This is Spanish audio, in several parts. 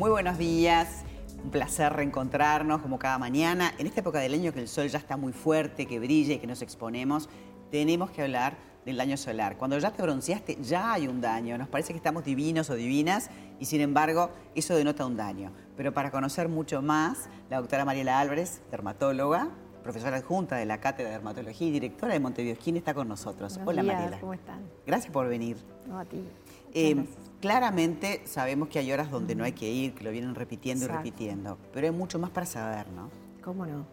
Muy buenos días. Un placer reencontrarnos como cada mañana. En esta época del año que el sol ya está muy fuerte, que brilla y que nos exponemos, tenemos que hablar del daño solar. Cuando ya te bronceaste, ya hay un daño. Nos parece que estamos divinos o divinas y sin embargo eso denota un daño. Pero para conocer mucho más, la doctora Mariela Álvarez, dermatóloga, profesora adjunta de la Cátedra de Dermatología y directora de Montevideo está con nosotros. Hola Mariela. ¿Cómo están? Gracias por venir. No, a ti. Eh, claramente sabemos que hay horas donde no hay que ir, que lo vienen repitiendo y repitiendo, pero hay mucho más para saber, ¿no? ¿Cómo no?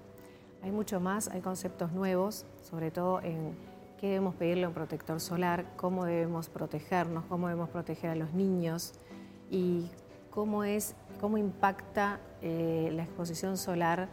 Hay mucho más, hay conceptos nuevos, sobre todo en qué debemos pedirle a un protector solar, cómo debemos protegernos, cómo debemos proteger a los niños y cómo es, cómo impacta eh, la exposición solar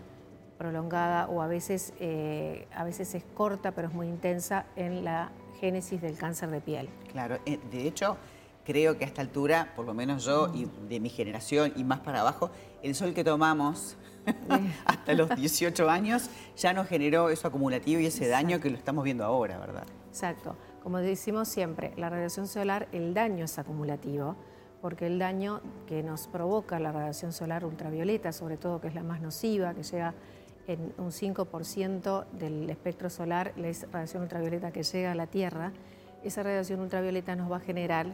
prolongada o a veces, eh, a veces es corta pero es muy intensa en la génesis del cáncer de piel. Claro, de hecho creo que a esta altura, por lo menos yo y de mi generación y más para abajo, el sol que tomamos hasta los 18 años ya nos generó eso acumulativo y ese daño que lo estamos viendo ahora, ¿verdad? Exacto. Como decimos siempre, la radiación solar, el daño es acumulativo, porque el daño que nos provoca la radiación solar ultravioleta, sobre todo que es la más nociva, que llega en un 5% del espectro solar, la radiación ultravioleta que llega a la Tierra, esa radiación ultravioleta nos va a generar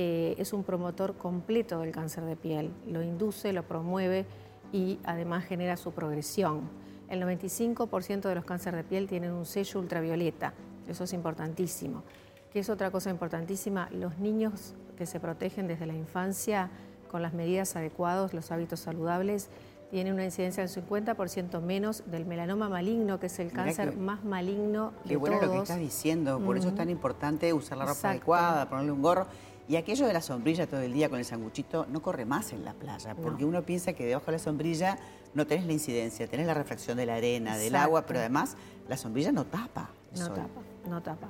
eh, es un promotor completo del cáncer de piel. Lo induce, lo promueve y además genera su progresión. El 95% de los cánceres de piel tienen un sello ultravioleta. Eso es importantísimo. ¿Qué es otra cosa importantísima? Los niños que se protegen desde la infancia con las medidas adecuadas, los hábitos saludables, tienen una incidencia del 50% menos del melanoma maligno, que es el cáncer más maligno de Qué bueno lo que estás diciendo, por eso es tan importante usar la ropa adecuada, ponerle un gorro. Y aquello de la sombrilla todo el día con el sanguchito no corre más en la playa, porque uno piensa que debajo de la sombrilla no tenés la incidencia, tenés la refracción de la arena, del agua, pero además la sombrilla no tapa. no tapa, no tapa.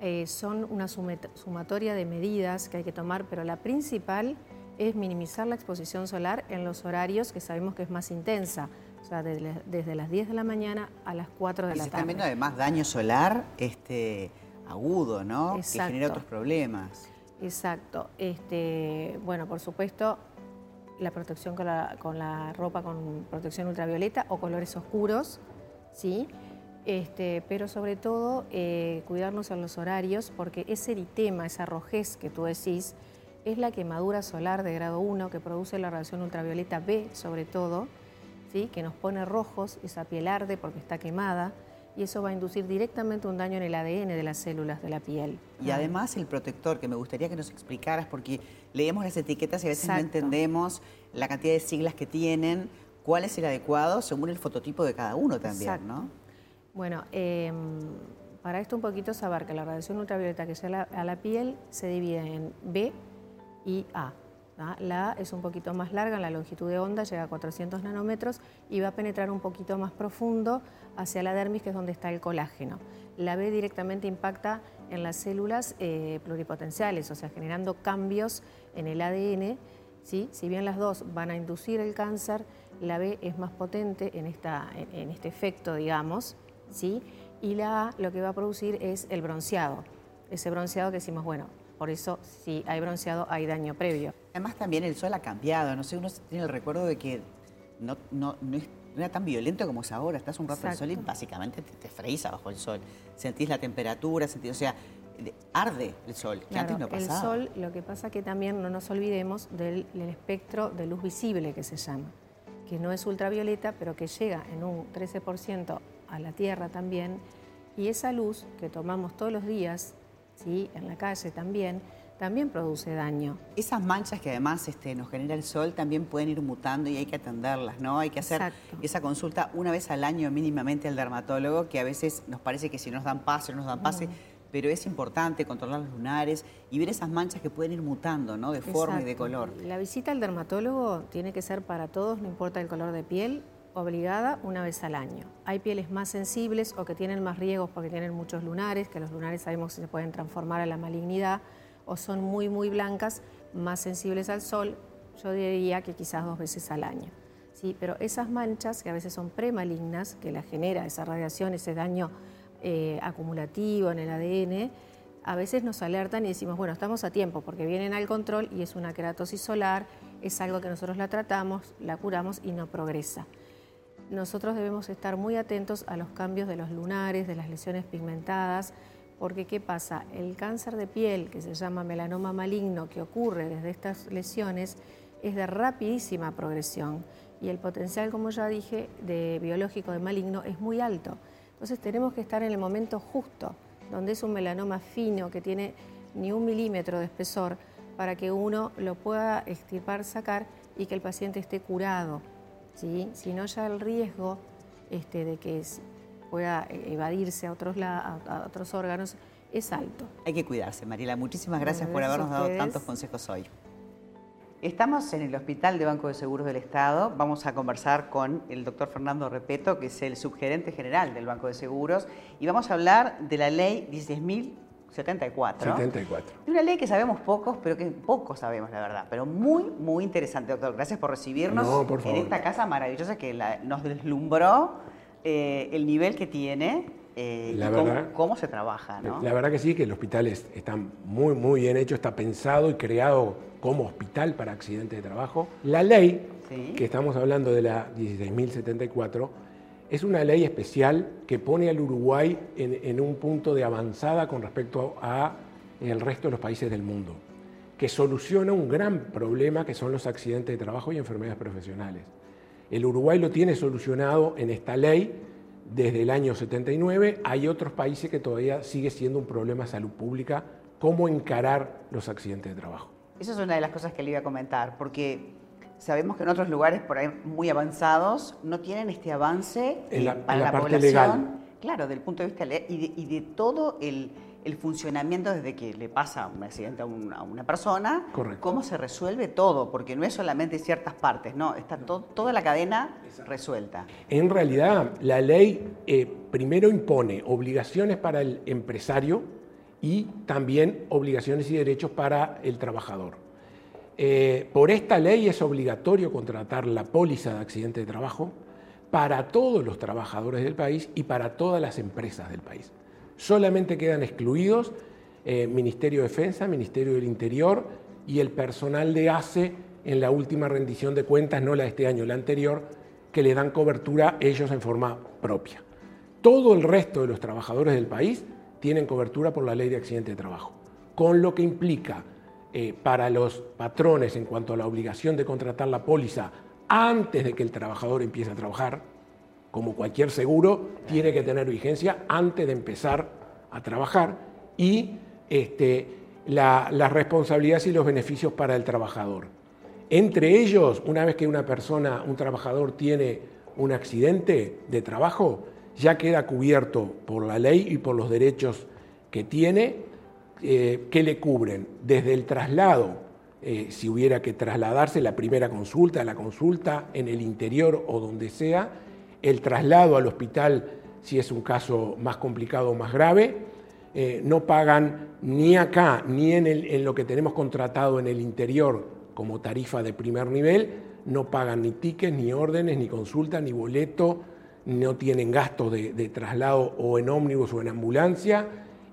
Eh, son una sumatoria de medidas que hay que tomar, pero la principal es minimizar la exposición solar en los horarios que sabemos que es más intensa, o sea, desde, las 10 de la mañana a las 4 de la tarde. Y se están viendo además daño solar este, agudo, ¿no? Que genera otros problemas. Exacto. Este, bueno, por supuesto, la protección con la, ropa con protección ultravioleta o colores oscuros, ¿sí? Este, pero sobre todo eh, cuidarnos en los horarios porque ese eritema, esa rojez que tú decís, es la quemadura solar de grado 1 que produce la radiación ultravioleta B sobre todo, ¿sí? que nos pone rojos, esa piel arde porque está quemada, y eso va a inducir directamente un daño en el ADN de las células de la piel. Y además el protector, que me gustaría que nos explicaras, porque leemos las etiquetas y a veces no entendemos la cantidad de siglas que tienen, cuál es el adecuado según el fototipo de cada uno también, ¿no? Bueno, em, para esto un poquito saber que la radiación ultravioleta que llega a la piel se divide en B y A. La A es un poquito más larga en la longitud de onda, llega a 400 nanómetros y va a penetrar un poquito más profundo hacia la dermis, que es donde está el colágeno. La B directamente impacta en las células eh, pluripotenciales, o sea, generando cambios en el ADN. ¿sí? Si bien las dos van a inducir el cáncer, la B es más potente en, en este efecto, digamos, ¿sí? y la A lo que va a producir es el bronceado. Ese bronceado que decimos, bueno, por eso, si hay bronceado, hay daño previo. Además, también el sol ha cambiado. No sé, uno tiene el recuerdo de que no, no, era tan violento como es ahora. Estás un rato al sol y básicamente te, te bajo el sol. Sentís la temperatura, sentís, o sea, arde el sol, que antes no pasaba. El sol, lo que pasa que también no nos olvidemos del, del, espectro de luz visible que se llama, que no es ultravioleta, pero que llega en un 13% a la Tierra también. Y esa luz que tomamos todos los días ¿sí? en la calle también, también produce daño. Esas manchas que además este, nos genera el sol también pueden ir mutando y hay que atenderlas, ¿no? Hay que hacer esa consulta una vez al año mínimamente al dermatólogo, que a veces nos parece que si nos dan pase, no nos dan pase, pero es importante controlar los lunares y ver esas manchas que pueden ir mutando, ¿no? De forma y de color. La visita al dermatólogo tiene que ser para todos, no importa el color de piel, obligada una vez al año. Hay pieles más sensibles o que tienen más riesgos porque tienen muchos lunares, que los lunares sabemos que se pueden transformar a la malignidad, o son muy, muy blancas, más sensibles al sol, yo diría que quizás dos veces al año. ¿sí? Pero esas manchas, que a veces son premalignas, que la genera esa radiación, ese daño eh, acumulativo en el ADN, a veces nos alertan y decimos, bueno, estamos a tiempo porque vienen al control y es una queratosis solar, es algo que nosotros la tratamos, la curamos y no progresa. Nosotros debemos estar muy atentos a los cambios de los lunares, de las lesiones pigmentadas, porque ¿qué pasa? El cáncer de piel, que se llama melanoma maligno, que ocurre desde estas lesiones, es de rapidísima progresión y el potencial, como ya dije, de biológico de maligno es muy alto. Entonces tenemos que estar en el momento justo donde es un melanoma fino que tiene ni un milímetro de espesor, para que uno lo pueda extirpar, sacar y que el paciente esté curado. ¿Sí? Si no, ya el riesgo este, de que pueda evadirse a otros, a otros órganos es alto. Hay que cuidarse, Mariela. Muchísimas gracias por habernos dado tantos consejos hoy. Estamos en el Hospital de Banco de Seguros del Estado. Vamos a conversar con el doctor Fernando Repeto, que es el subgerente general del Banco de Seguros, y vamos a hablar de la ley 16.074. 74. Una ley que sabemos pocos, pero que poco sabemos, la verdad. Pero muy, muy interesante, doctor. Gracias por recibirnos en esta casa maravillosa que nos deslumbró eh, el nivel que tiene eh, y cómo, se trabaja. ¿no? La verdad que sí, que el hospital está muy, muy bien hecho, está pensado y creado como hospital para accidentes de trabajo. La ley, que estamos hablando de la 16.074, es una ley especial que pone al Uruguay en, un punto de avanzada con respecto a el resto de los países del mundo, que soluciona un gran problema que son los accidentes de trabajo y enfermedades profesionales. El Uruguay lo tiene solucionado en esta ley desde el año 79. Hay otros países que todavía sigue siendo un problema de salud pública, cómo encarar los accidentes de trabajo. Eso es una de las cosas que le iba a comentar, porque sabemos que en otros lugares por ahí muy avanzados no tienen este avance en la, para la, población. Legal. Claro, del punto de vista legal y de, todo el, funcionamiento desde que le pasa un accidente a una, persona, cómo se resuelve todo, porque no es solamente ciertas partes, no, está toda la cadena resuelta. En realidad, la ley eh, primero impone obligaciones para el empresario, y también obligaciones y derechos para el trabajador. Eh, por esta ley es obligatorio contratar la póliza de accidente de trabajo para todos los trabajadores del país y para todas las empresas del país. Solamente quedan excluidos eh, Ministerio de Defensa, Ministerio del Interior y el personal de ACE en la última rendición de cuentas, no la de este año, la anterior, que le dan cobertura ellos en forma propia. Todo el resto de los trabajadores del país tienen cobertura por la ley de accidente de trabajo, con lo que implica eh, para los patrones en cuanto a la obligación de contratar la póliza antes de que el trabajador empiece a trabajar, como cualquier seguro, tiene que tener vigencia antes de empezar a trabajar y este, las responsabilidades y los beneficios para el trabajador. Entre ellos, una vez que una persona, un trabajador tiene un accidente de trabajo, ya queda cubierto por la ley y por los derechos que tiene, eh, que le cubren desde el traslado, eh, si hubiera que trasladarse la primera consulta, la consulta en el interior o donde sea, el traslado al hospital si es un caso más complicado o más grave, eh, no pagan ni acá ni en, lo que tenemos contratado en el interior como tarifa de primer nivel, no pagan ni tickets, ni órdenes, ni consulta, ni boleto, no tienen gastos de, traslado o en ómnibus o en ambulancia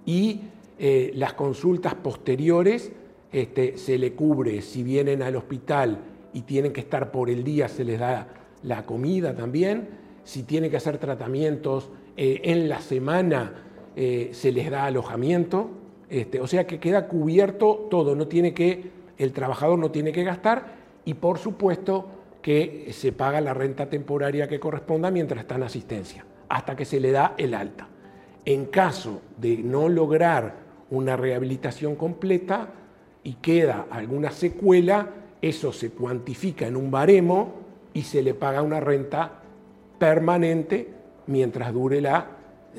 y eh, las consultas posteriores este, se le cubre, si vienen al hospital y tienen que estar por el día, se les da la comida también, si tienen que hacer tratamientos eh, en la semana, eh, se les da alojamiento, este, o sea que queda cubierto todo, no tiene que, el trabajador no tiene que gastar. Y por supuesto que se paga la renta temporaria que corresponda mientras está en asistencia, hasta que se le da el alta. En caso de no lograr una rehabilitación completa y queda alguna secuela, eso se cuantifica en un baremo y se le paga una renta permanente mientras dure la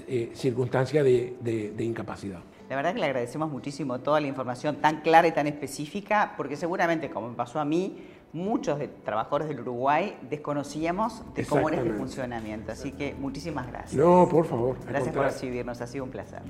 eh, circunstancia de, de incapacidad. La verdad que le agradecemos muchísimo toda la información tan clara y tan específica, porque seguramente, como me pasó a mí, muchos de trabajadores del Uruguay desconocíamos de cómo era este funcionamiento. Así que muchísimas gracias. No, por favor. Gracias por recibirnos, ha sido un placer.